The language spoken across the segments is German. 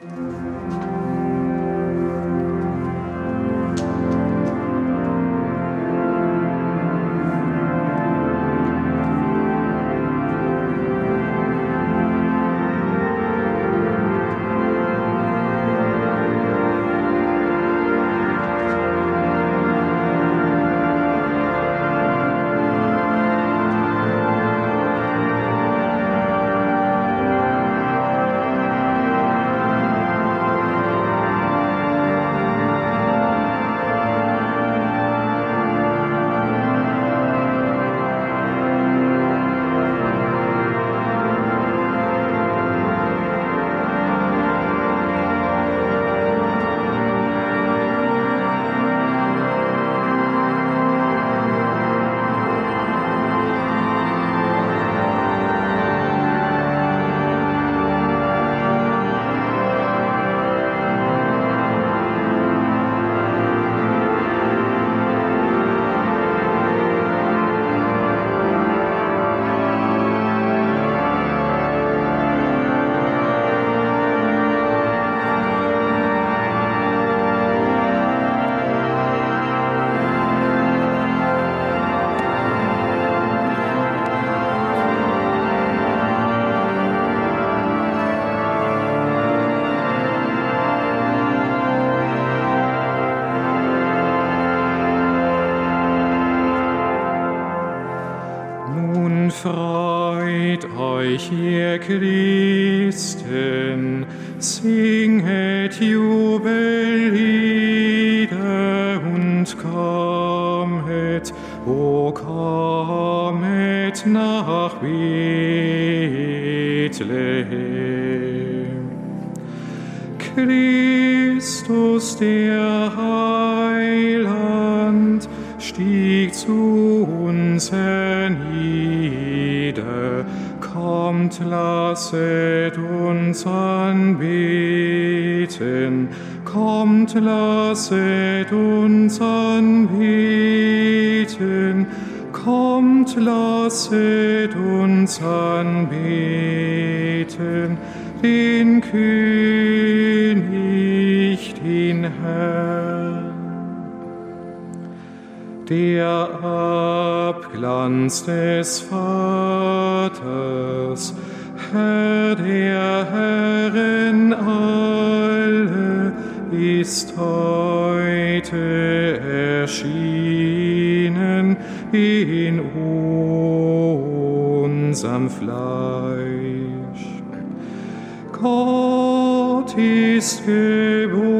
Christen, uns hernieder, Kommt, lasset uns anbeten, kommt, lasset uns anbeten, kommt, lasset uns anbeten, den König, den Herrn. Der Abglanz des Vaters, Herr der Herren alle, ist heute erschienen in unserem Fleisch. Gott ist geboren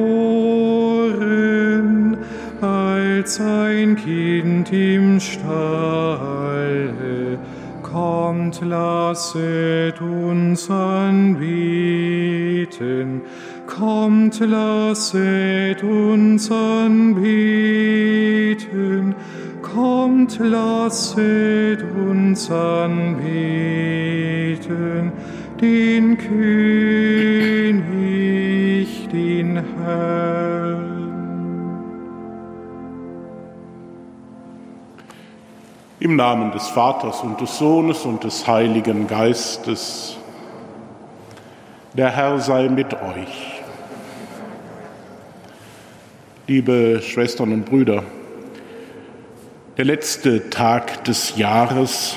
als ein Kind im Stalle Kommt, lasset uns anbeten. Kommt, lasset uns anbeten. Kommt, lasset uns anbeten. Den König, den Herrn. Im Namen des Vaters und des Sohnes und des Heiligen Geistes. Der Herr sei mit euch. Liebe Schwestern und Brüder, der letzte Tag des Jahres,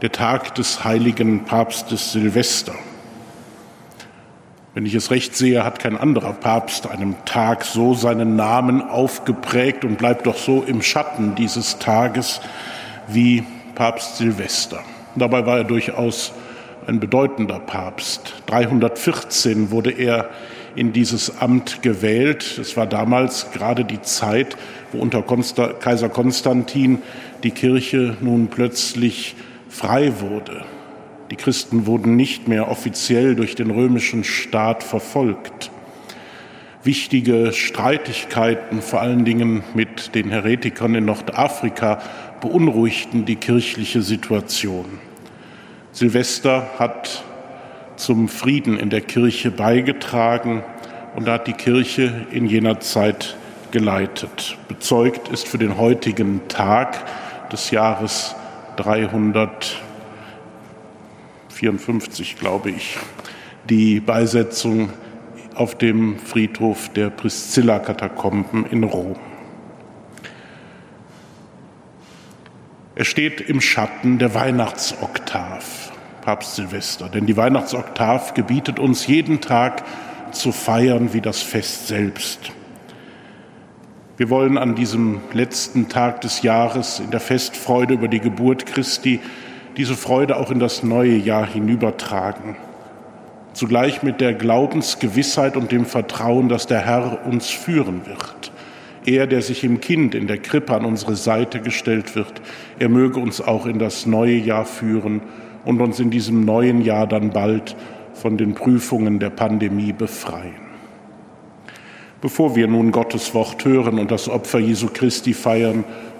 der Tag des heiligen Papstes Silvester. Wenn ich es recht sehe, hat kein anderer Papst einem Tag so seinen Namen aufgeprägt und bleibt doch so im Schatten dieses Tages wie Papst Silvester. Dabei war er durchaus ein bedeutender Papst. 314 wurde er in dieses Amt gewählt. Es war damals gerade die Zeit, wo unter Kaiser Konstantin die Kirche nun plötzlich frei wurde. Die Christen wurden nicht mehr offiziell durch den römischen Staat verfolgt. Wichtige Streitigkeiten, vor allen Dingen mit den Heretikern in Nordafrika, beunruhigten die kirchliche Situation. Silvester hat zum Frieden in der Kirche beigetragen und hat die Kirche in jener Zeit geleitet. Bezeugt ist für den heutigen Tag des Jahres 300 54, glaube ich, die Beisetzung auf dem Friedhof der Priscilla-Katakomben in Rom. Er steht im Schatten der Weihnachtsoktav, Papst Silvester, denn die Weihnachtsoktav gebietet uns jeden Tag zu feiern wie das Fest selbst. Wir wollen an diesem letzten Tag des Jahres in der Festfreude über die Geburt Christi diese Freude auch in das neue Jahr hinübertragen. Zugleich mit der Glaubensgewissheit und dem Vertrauen, dass der Herr uns führen wird. Er, der sich im Kind in der Krippe an unsere Seite gestellt wird, er möge uns auch in das neue Jahr führen und uns in diesem neuen Jahr dann bald von den Prüfungen der Pandemie befreien. Bevor wir nun Gottes Wort hören und das Opfer Jesu Christi feiern,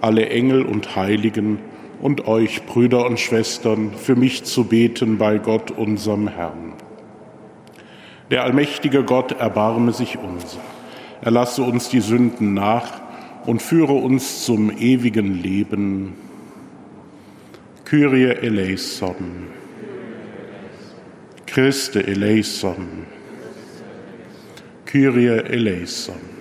alle Engel und Heiligen und euch, Brüder und Schwestern, für mich zu beten bei Gott, unserem Herrn. Der allmächtige Gott erbarme sich unser. Erlasse uns die Sünden nach und führe uns zum ewigen Leben. Kyrie eleison. Christe eleison. Kyrie eleison.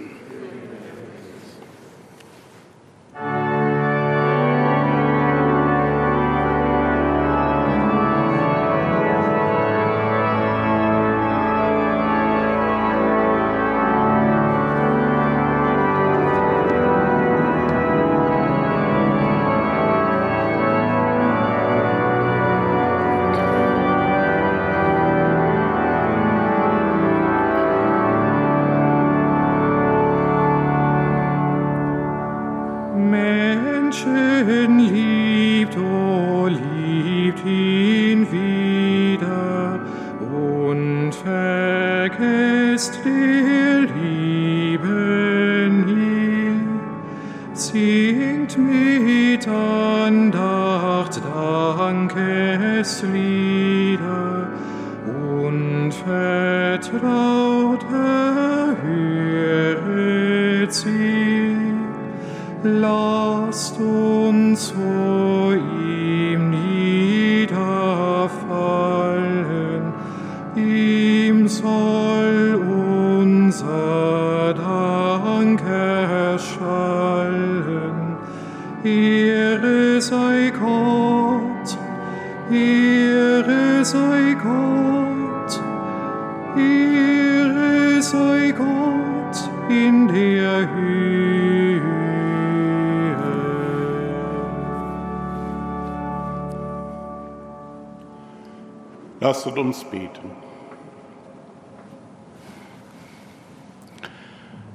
Lasset uns beten.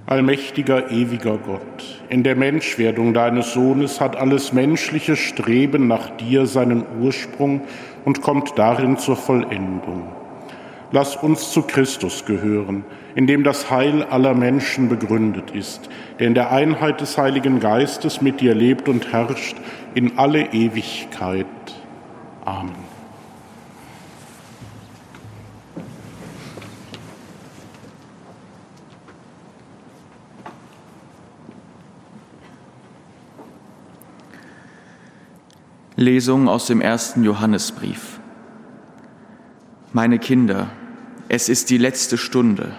Allmächtiger, ewiger Gott, in der Menschwerdung deines Sohnes hat alles menschliche Streben nach dir seinen Ursprung und kommt darin zur Vollendung. Lass uns zu Christus gehören, in dem das Heil aller Menschen begründet ist, der in der Einheit des Heiligen Geistes mit dir lebt und herrscht in alle Ewigkeit. Amen. Lesung aus dem ersten Johannesbrief. Meine Kinder, es ist die letzte Stunde.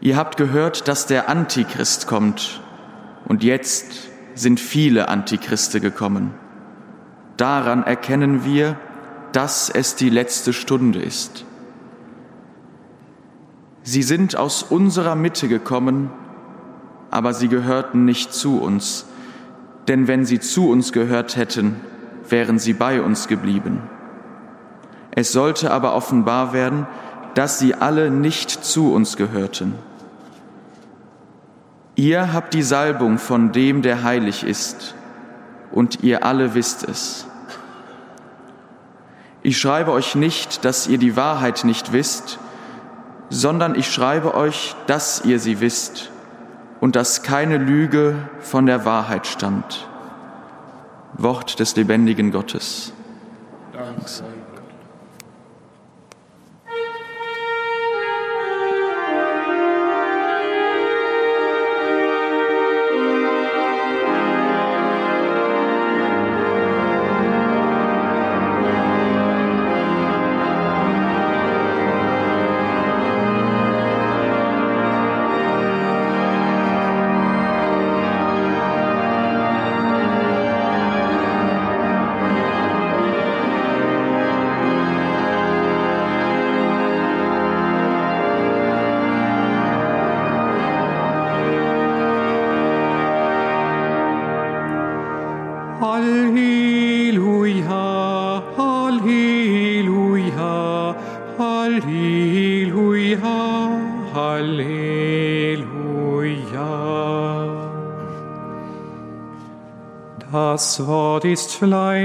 Ihr habt gehört, dass der Antichrist kommt, und jetzt sind viele Antichriste gekommen. Daran erkennen wir, dass es die letzte Stunde ist. Sie sind aus unserer Mitte gekommen, aber sie gehörten nicht zu uns, denn wenn sie zu uns gehört hätten, wären sie bei uns geblieben. Es sollte aber offenbar werden, dass sie alle nicht zu uns gehörten. Ihr habt die Salbung von dem, der heilig ist, und ihr alle wisst es. Ich schreibe euch nicht, dass ihr die Wahrheit nicht wisst, sondern ich schreibe euch, dass ihr sie wisst und dass keine Lüge von der Wahrheit stammt. Wort des lebendigen Gottes. Dank sei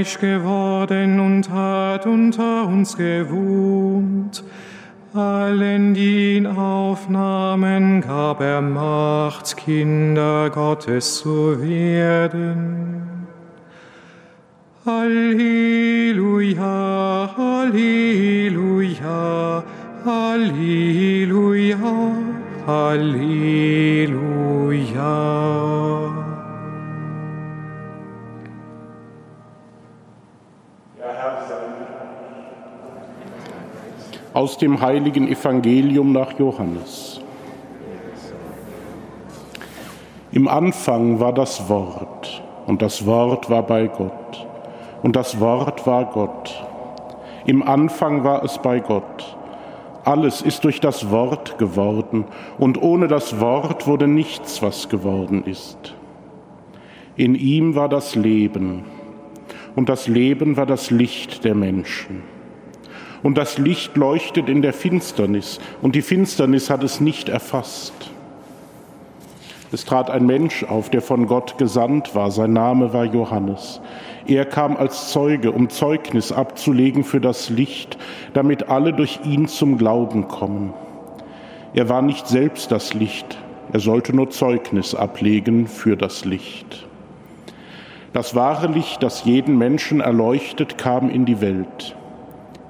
Fleisch geworden und hat unter uns gewohnt. Allen, die ihn aufnahmen, gab er Macht, Kinder Gottes zu werden. Halleluja, Halleluja, Halleluja, Halleluja. Aus dem heiligen Evangelium nach Johannes. Im Anfang war das Wort und das Wort war bei Gott und das Wort war Gott. Im Anfang war es bei Gott. Alles ist durch das Wort geworden und ohne das Wort wurde nichts, was geworden ist. In ihm war das Leben und das Leben war das Licht der Menschen und das Licht leuchtet in der Finsternis und die Finsternis hat es nicht erfasst. Es trat ein Mensch auf, der von Gott gesandt war, sein Name war Johannes. Er kam als Zeuge, um Zeugnis abzulegen für das Licht, damit alle durch ihn zum Glauben kommen. Er war nicht selbst das Licht, er sollte nur Zeugnis ablegen für das Licht. Das wahre Licht, das jeden Menschen erleuchtet, kam in die Welt.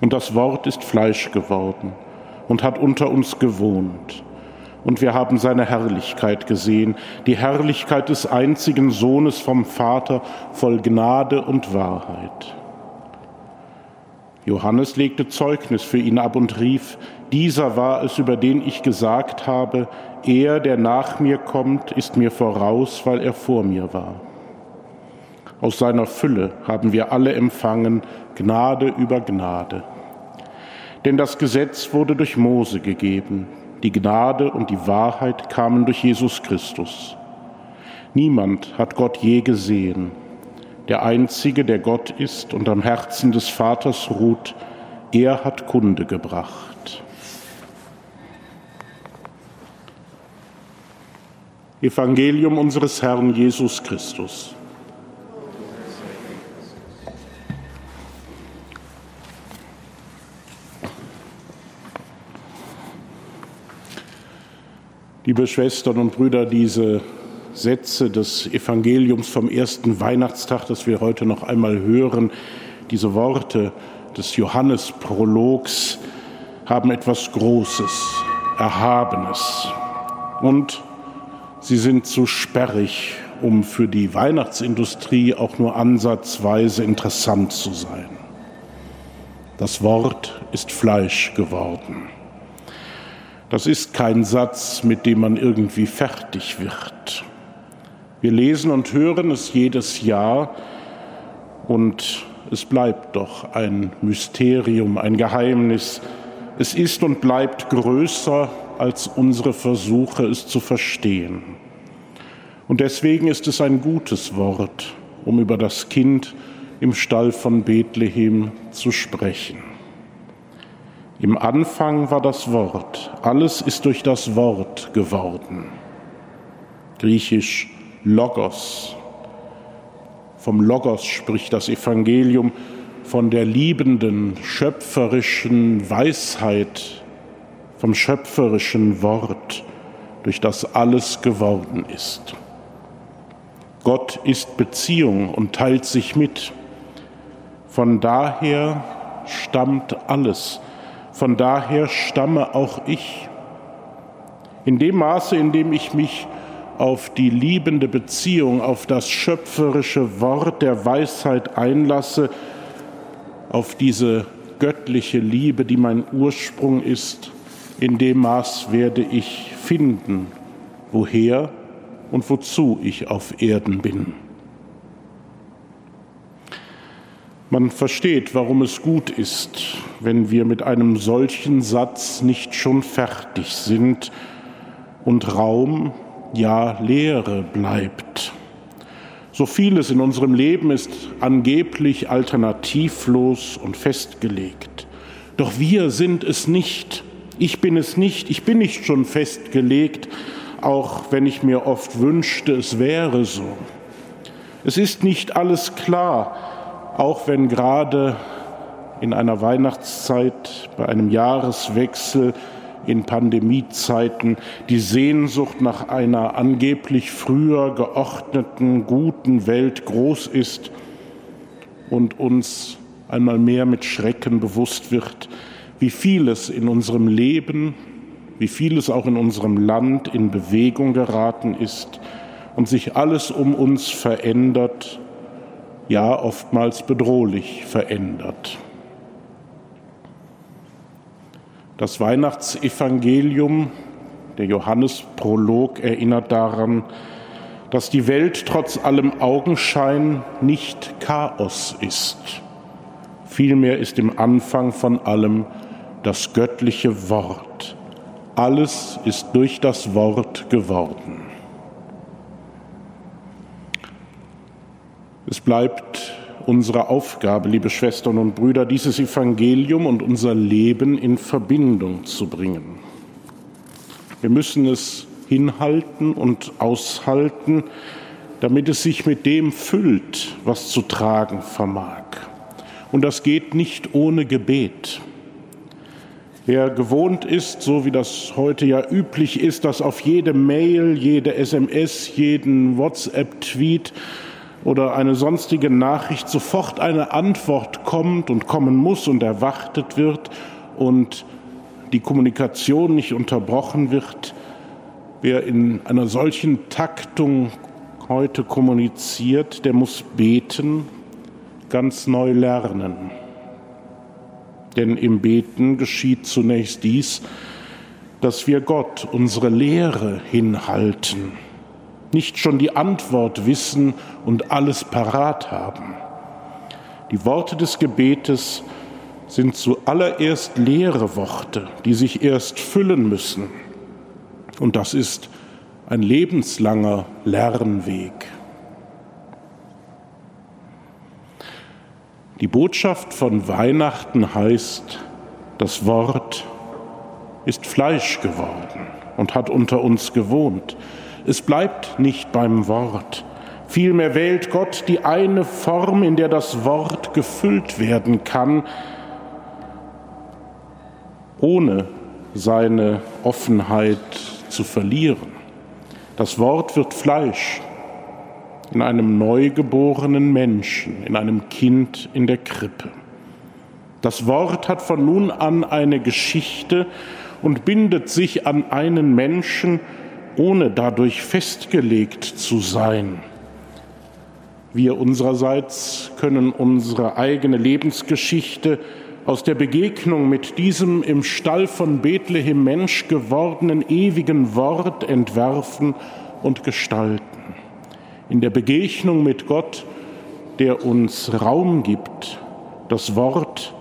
Und das Wort ist Fleisch geworden und hat unter uns gewohnt. Und wir haben seine Herrlichkeit gesehen, die Herrlichkeit des einzigen Sohnes vom Vater voll Gnade und Wahrheit. Johannes legte Zeugnis für ihn ab und rief, dieser war es, über den ich gesagt habe, er, der nach mir kommt, ist mir voraus, weil er vor mir war. Aus seiner Fülle haben wir alle empfangen, Gnade über Gnade. Denn das Gesetz wurde durch Mose gegeben, die Gnade und die Wahrheit kamen durch Jesus Christus. Niemand hat Gott je gesehen. Der Einzige, der Gott ist und am Herzen des Vaters ruht, er hat Kunde gebracht. Evangelium unseres Herrn Jesus Christus. Liebe Schwestern und Brüder, diese Sätze des Evangeliums vom ersten Weihnachtstag, das wir heute noch einmal hören, diese Worte des Johannesprologs haben etwas Großes, Erhabenes. Und sie sind zu sperrig, um für die Weihnachtsindustrie auch nur ansatzweise interessant zu sein. Das Wort ist Fleisch geworden. Das ist kein Satz, mit dem man irgendwie fertig wird. Wir lesen und hören es jedes Jahr und es bleibt doch ein Mysterium, ein Geheimnis. Es ist und bleibt größer als unsere Versuche, es zu verstehen. Und deswegen ist es ein gutes Wort, um über das Kind im Stall von Bethlehem zu sprechen. Im Anfang war das Wort, alles ist durch das Wort geworden. Griechisch Logos. Vom Logos spricht das Evangelium, von der liebenden, schöpferischen Weisheit, vom schöpferischen Wort, durch das alles geworden ist. Gott ist Beziehung und teilt sich mit. Von daher stammt alles von daher stamme auch ich. In dem Maße, in dem ich mich auf die liebende Beziehung, auf das schöpferische Wort der Weisheit einlasse, auf diese göttliche Liebe, die mein Ursprung ist, in dem Maß werde ich finden, woher und wozu ich auf Erden bin. Man versteht, warum es gut ist, wenn wir mit einem solchen Satz nicht schon fertig sind und Raum, ja Leere bleibt. So vieles in unserem Leben ist angeblich alternativlos und festgelegt. Doch wir sind es nicht. Ich bin es nicht. Ich bin nicht schon festgelegt, auch wenn ich mir oft wünschte, es wäre so. Es ist nicht alles klar auch wenn gerade in einer Weihnachtszeit, bei einem Jahreswechsel, in Pandemiezeiten die Sehnsucht nach einer angeblich früher geordneten, guten Welt groß ist und uns einmal mehr mit Schrecken bewusst wird, wie vieles in unserem Leben, wie vieles auch in unserem Land in Bewegung geraten ist und sich alles um uns verändert ja oftmals bedrohlich verändert. Das Weihnachtsevangelium, der Johannesprolog erinnert daran, dass die Welt trotz allem Augenschein nicht Chaos ist. Vielmehr ist im Anfang von allem das göttliche Wort. Alles ist durch das Wort geworden. Es bleibt unsere Aufgabe, liebe Schwestern und Brüder, dieses Evangelium und unser Leben in Verbindung zu bringen. Wir müssen es hinhalten und aushalten, damit es sich mit dem füllt, was zu tragen vermag. Und das geht nicht ohne Gebet. Wer gewohnt ist, so wie das heute ja üblich ist, dass auf jede Mail, jede SMS, jeden WhatsApp-Tweet oder eine sonstige Nachricht sofort eine Antwort kommt und kommen muss und erwartet wird und die Kommunikation nicht unterbrochen wird. Wer in einer solchen Taktung heute kommuniziert, der muss beten, ganz neu lernen. Denn im Beten geschieht zunächst dies, dass wir Gott unsere Lehre hinhalten nicht schon die Antwort wissen und alles parat haben. Die Worte des Gebetes sind zuallererst leere Worte, die sich erst füllen müssen. Und das ist ein lebenslanger Lernweg. Die Botschaft von Weihnachten heißt, das Wort ist Fleisch geworden und hat unter uns gewohnt. Es bleibt nicht beim Wort. Vielmehr wählt Gott die eine Form, in der das Wort gefüllt werden kann, ohne seine Offenheit zu verlieren. Das Wort wird Fleisch in einem neugeborenen Menschen, in einem Kind in der Krippe. Das Wort hat von nun an eine Geschichte und bindet sich an einen Menschen, ohne dadurch festgelegt zu sein. Wir unsererseits können unsere eigene Lebensgeschichte aus der Begegnung mit diesem im Stall von Bethlehem Mensch gewordenen ewigen Wort entwerfen und gestalten. In der Begegnung mit Gott, der uns Raum gibt, das Wort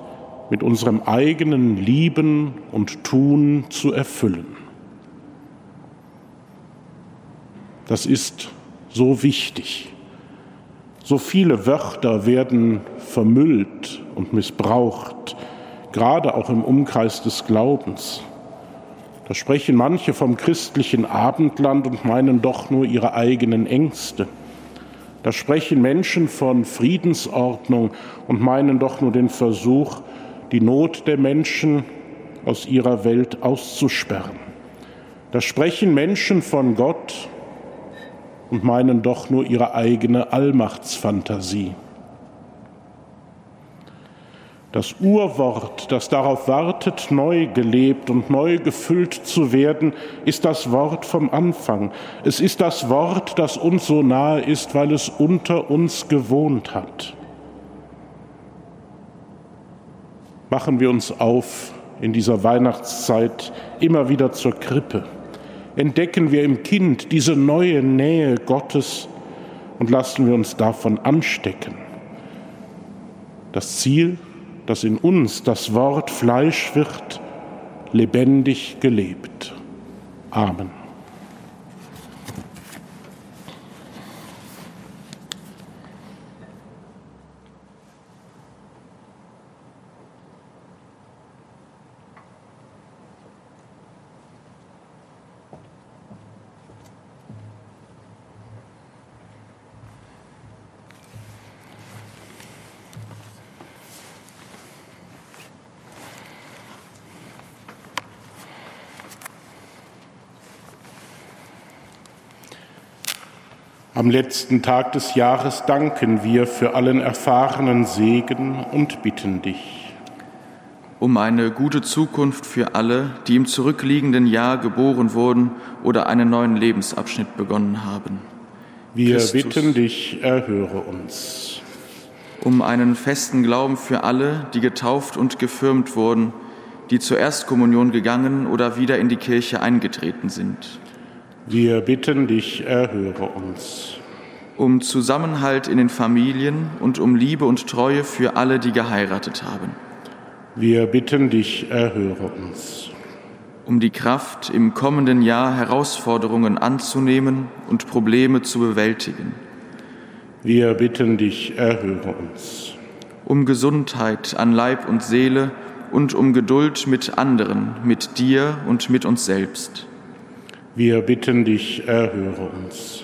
mit unserem eigenen Lieben und Tun zu erfüllen. Das ist so wichtig. So viele Wörter werden vermüllt und missbraucht, gerade auch im Umkreis des Glaubens. Da sprechen manche vom christlichen Abendland und meinen doch nur ihre eigenen Ängste. Da sprechen Menschen von Friedensordnung und meinen doch nur den Versuch, die Not der Menschen aus ihrer Welt auszusperren. Da sprechen Menschen von Gott und meinen doch nur ihre eigene Allmachtsfantasie. Das Urwort, das darauf wartet, neu gelebt und neu gefüllt zu werden, ist das Wort vom Anfang. Es ist das Wort, das uns so nahe ist, weil es unter uns gewohnt hat. Machen wir uns auf in dieser Weihnachtszeit immer wieder zur Krippe entdecken wir im Kind diese neue Nähe Gottes und lassen wir uns davon anstecken. Das Ziel, dass in uns das Wort Fleisch wird, lebendig gelebt. Amen. Am letzten Tag des Jahres danken wir für allen erfahrenen Segen und bitten dich. Um eine gute Zukunft für alle, die im zurückliegenden Jahr geboren wurden oder einen neuen Lebensabschnitt begonnen haben. Wir Christus. bitten dich, erhöre uns. Um einen festen Glauben für alle, die getauft und gefirmt wurden, die zur Erstkommunion gegangen oder wieder in die Kirche eingetreten sind wir bitten dich, erhöre uns. Um Zusammenhalt in den Familien und um Liebe und Treue für alle, die geheiratet haben. Wir bitten dich, erhöre uns. Um die Kraft, im kommenden Jahr Herausforderungen anzunehmen und Probleme zu bewältigen. Wir bitten dich, erhöre uns. Um Gesundheit an Leib und Seele und um Geduld mit anderen, mit dir und mit uns selbst wir bitten dich, erhöre uns.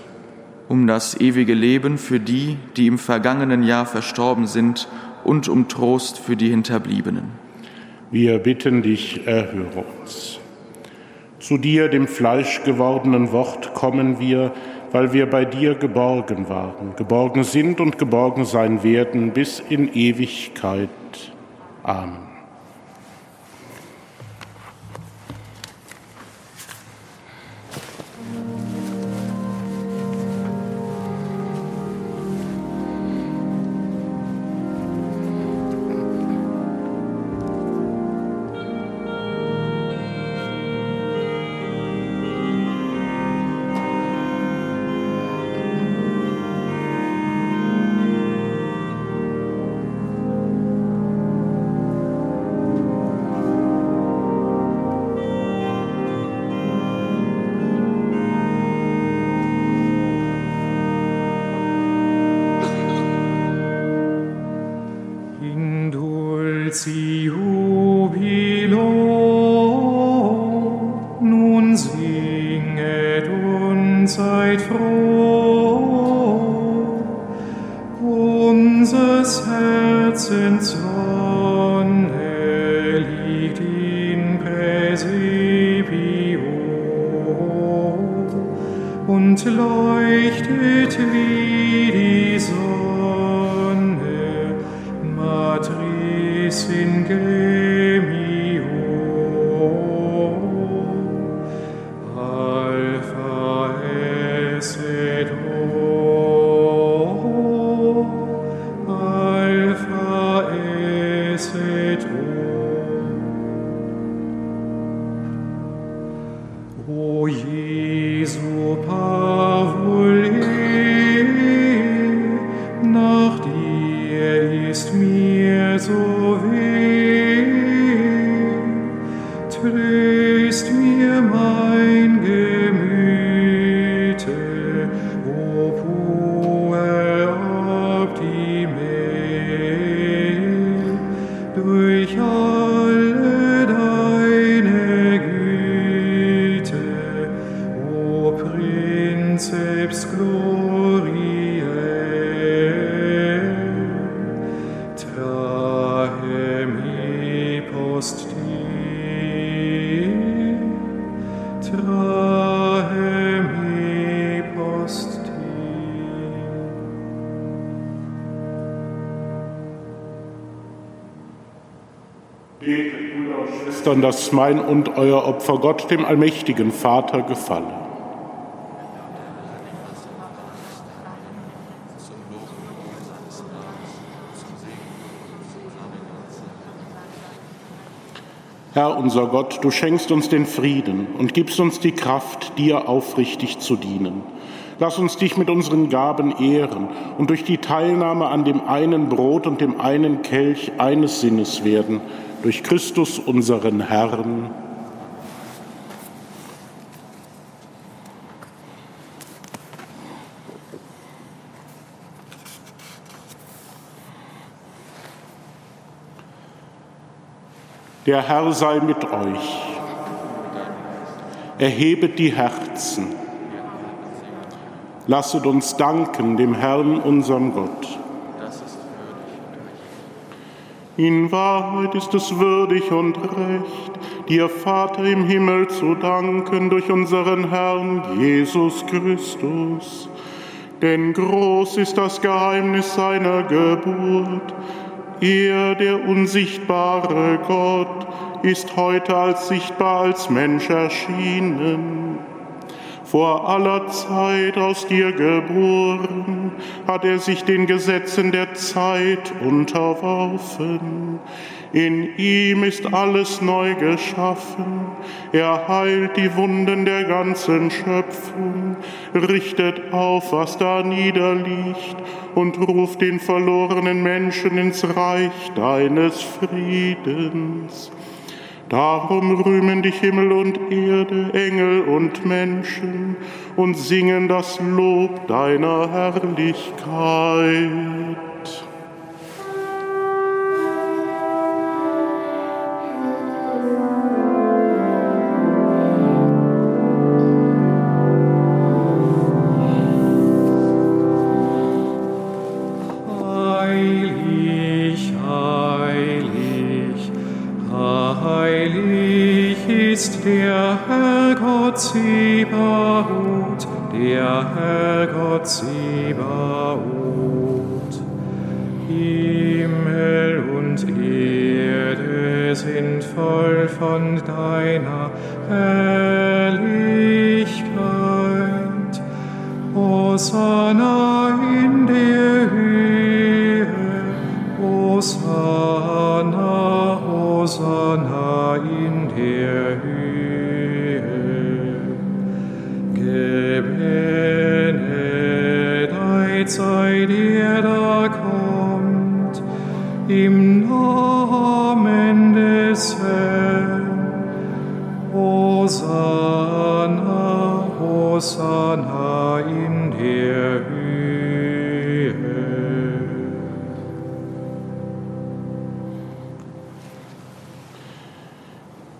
Um das ewige Leben für die, die im vergangenen Jahr verstorben sind, und um Trost für die Hinterbliebenen. Wir bitten dich, erhöre uns. Zu dir, dem fleischgewordenen Wort, kommen wir, weil wir bei dir geborgen waren, geborgen sind und geborgen sein werden bis in Ewigkeit. Amen. Dass mein und euer Opfer Gott, dem allmächtigen Vater, gefalle. Herr unser Gott, du schenkst uns den Frieden und gibst uns die Kraft, dir aufrichtig zu dienen. Lass uns dich mit unseren Gaben ehren und durch die Teilnahme an dem einen Brot und dem einen Kelch eines Sinnes werden, durch Christus unseren Herrn. Der Herr sei mit euch. Erhebet die Herzen. Lasset uns danken dem Herrn, unserem Gott. In Wahrheit ist es würdig und recht, dir Vater im Himmel zu danken durch unseren Herrn Jesus Christus. Denn groß ist das Geheimnis seiner Geburt er, der unsichtbare Gott, ist heute als sichtbar als Mensch erschienen. Vor aller Zeit aus dir geboren, hat er sich den Gesetzen der Zeit unterworfen. In ihm ist alles neu geschaffen. Er heilt die Wunden der ganzen Schöpfung, richtet auf, was da niederliegt und ruft den verlorenen Menschen ins Reich deines Friedens. Darum rühmen dich Himmel und Erde, Engel und Menschen und singen das Lob deiner Herrlichkeit. see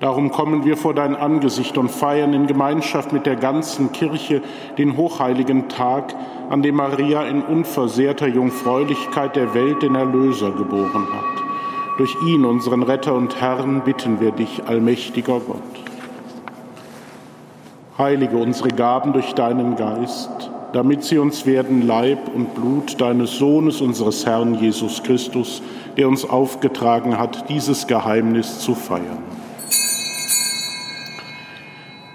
Darum kommen wir vor dein Angesicht und feiern in Gemeinschaft mit der ganzen Kirche den hochheiligen Tag, an dem Maria in unversehrter Jungfräulichkeit der Welt den Erlöser geboren hat. Durch ihn, unseren Retter und Herrn, bitten wir dich, allmächtiger Gott. Heilige unsere Gaben durch deinen Geist, damit sie uns werden Leib und Blut deines Sohnes, unseres Herrn Jesus Christus, der uns aufgetragen hat, dieses Geheimnis zu feiern.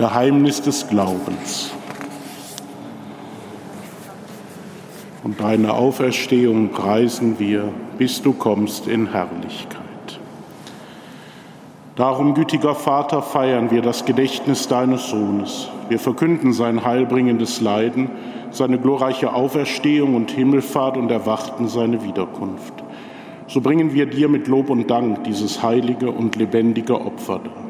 Geheimnis des Glaubens. Und deine Auferstehung preisen wir, bis du kommst in Herrlichkeit. Darum, gütiger Vater, feiern wir das Gedächtnis deines Sohnes. Wir verkünden sein heilbringendes Leiden, seine glorreiche Auferstehung und Himmelfahrt und erwarten seine Wiederkunft. So bringen wir dir mit Lob und Dank dieses heilige und lebendige Opfer dar.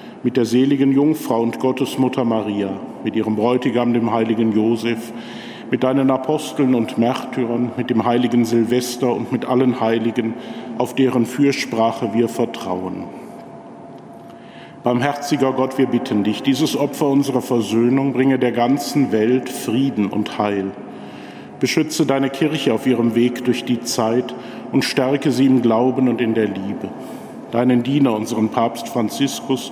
mit der seligen Jungfrau und Gottesmutter Maria, mit ihrem Bräutigam, dem heiligen Josef, mit deinen Aposteln und Märtyrern, mit dem heiligen Silvester und mit allen Heiligen, auf deren Fürsprache wir vertrauen. Barmherziger Gott, wir bitten dich, dieses Opfer unserer Versöhnung bringe der ganzen Welt Frieden und Heil. Beschütze deine Kirche auf ihrem Weg durch die Zeit und stärke sie im Glauben und in der Liebe. Deinen Diener, unseren Papst Franziskus,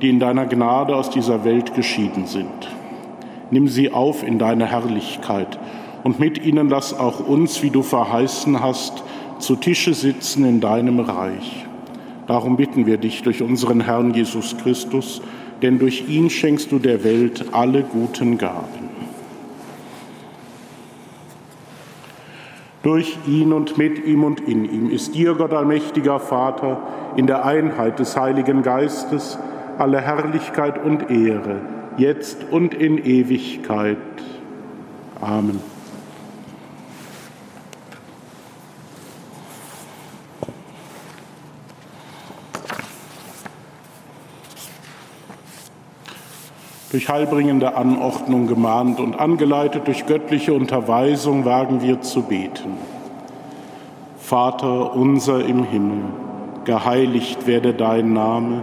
die in deiner Gnade aus dieser Welt geschieden sind. Nimm sie auf in deine Herrlichkeit und mit ihnen lass auch uns, wie du verheißen hast, zu Tische sitzen in deinem Reich. Darum bitten wir dich durch unseren Herrn Jesus Christus, denn durch ihn schenkst du der Welt alle guten Gaben. Durch ihn und mit ihm und in ihm ist dir, Gott allmächtiger Vater, in der Einheit des Heiligen Geistes alle Herrlichkeit und Ehre, jetzt und in Ewigkeit. Amen. Durch heilbringende Anordnung gemahnt und angeleitet durch göttliche Unterweisung wagen wir zu beten. Vater unser im Himmel, geheiligt werde dein Name,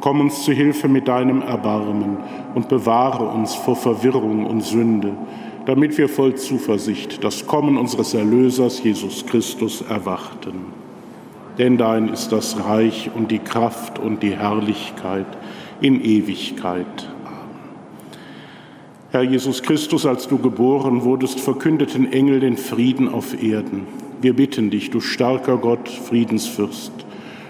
Komm uns zu Hilfe mit deinem Erbarmen und bewahre uns vor Verwirrung und Sünde, damit wir voll Zuversicht das Kommen unseres Erlösers Jesus Christus erwarten. Denn dein ist das Reich und die Kraft und die Herrlichkeit in Ewigkeit. Herr Jesus Christus, als du geboren wurdest, verkündeten Engel den Frieden auf Erden. Wir bitten dich, du starker Gott, Friedensfürst,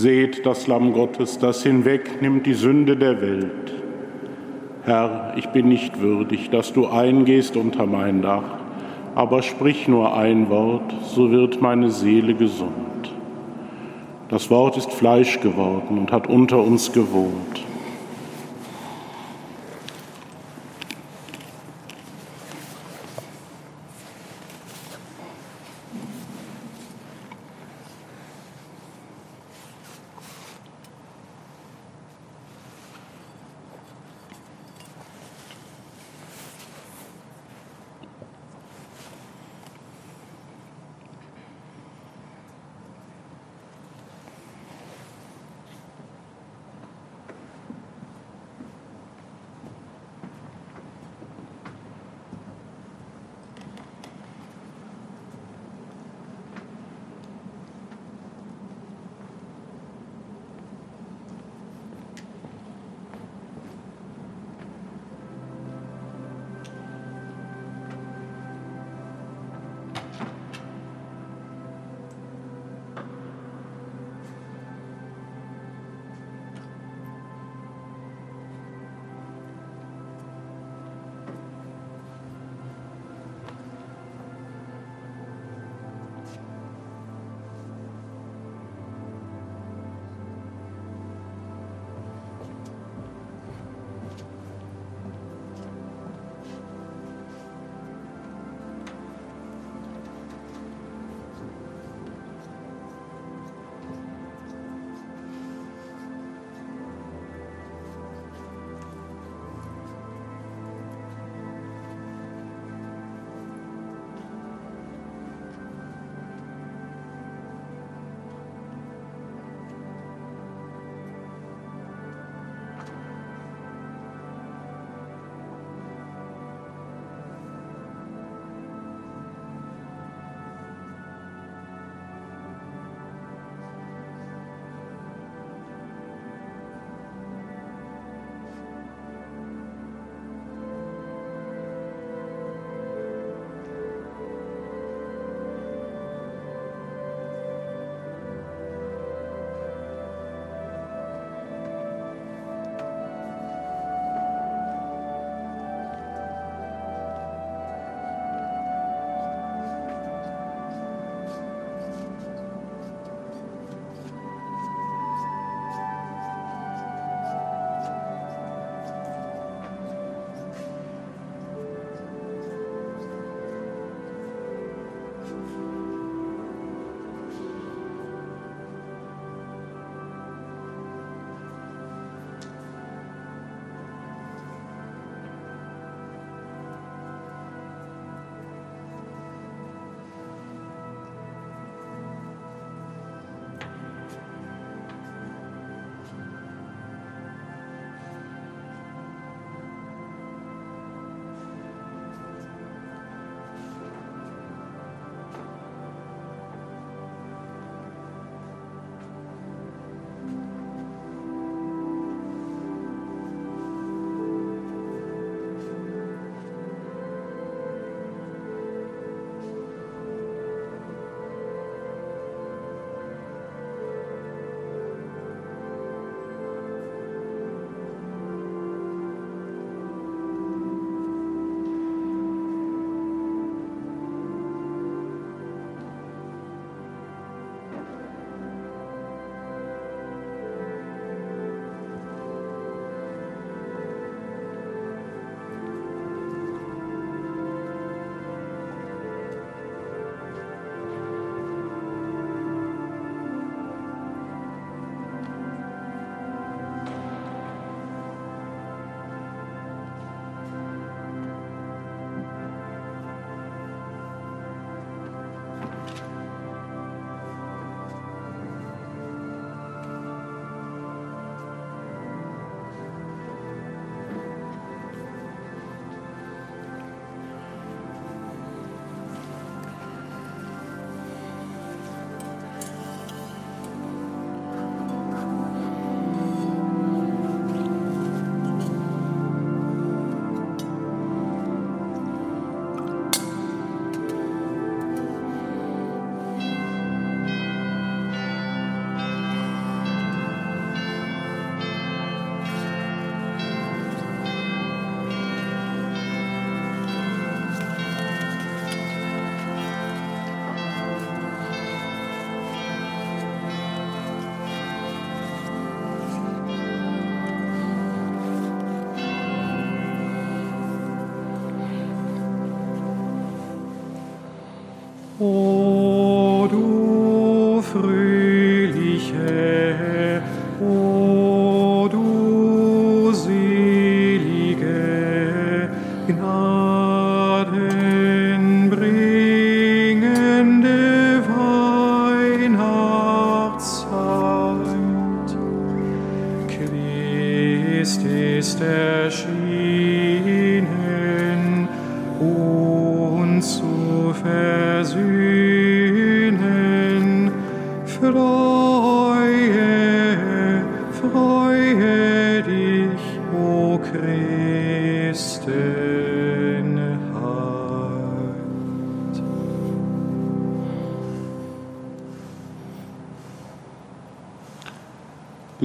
Seht das Lamm Gottes, das hinwegnimmt die Sünde der Welt. Herr, ich bin nicht würdig, dass du eingehst unter mein Dach, aber sprich nur ein Wort, so wird meine Seele gesund. Das Wort ist Fleisch geworden und hat unter uns gewohnt.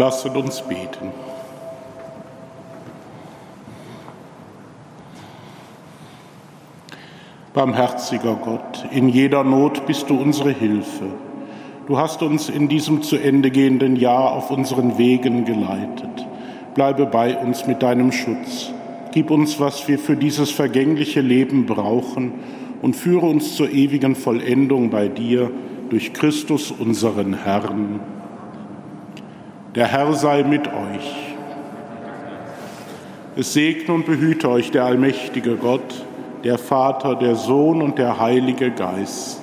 Lasset uns beten. Barmherziger Gott, in jeder Not bist du unsere Hilfe. Du hast uns in diesem zu Ende gehenden Jahr auf unseren Wegen geleitet. Bleibe bei uns mit deinem Schutz. Gib uns, was wir für dieses vergängliche Leben brauchen und führe uns zur ewigen Vollendung bei dir durch Christus unseren Herrn. Der Herr sei mit euch. Es segne und behüte euch der allmächtige Gott, der Vater, der Sohn und der Heilige Geist.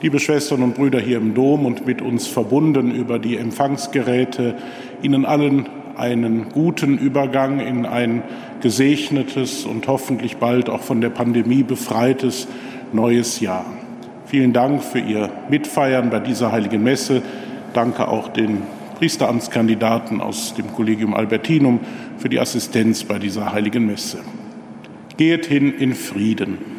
Liebe Schwestern und Brüder hier im Dom und mit uns verbunden über die Empfangsgeräte, Ihnen allen einen guten Übergang in ein gesegnetes und hoffentlich bald auch von der Pandemie befreites neues Jahr. Vielen Dank für Ihr Mitfeiern bei dieser heiligen Messe. Danke auch den Priesteramtskandidaten aus dem Kollegium Albertinum für die Assistenz bei dieser heiligen Messe. Geht hin in Frieden.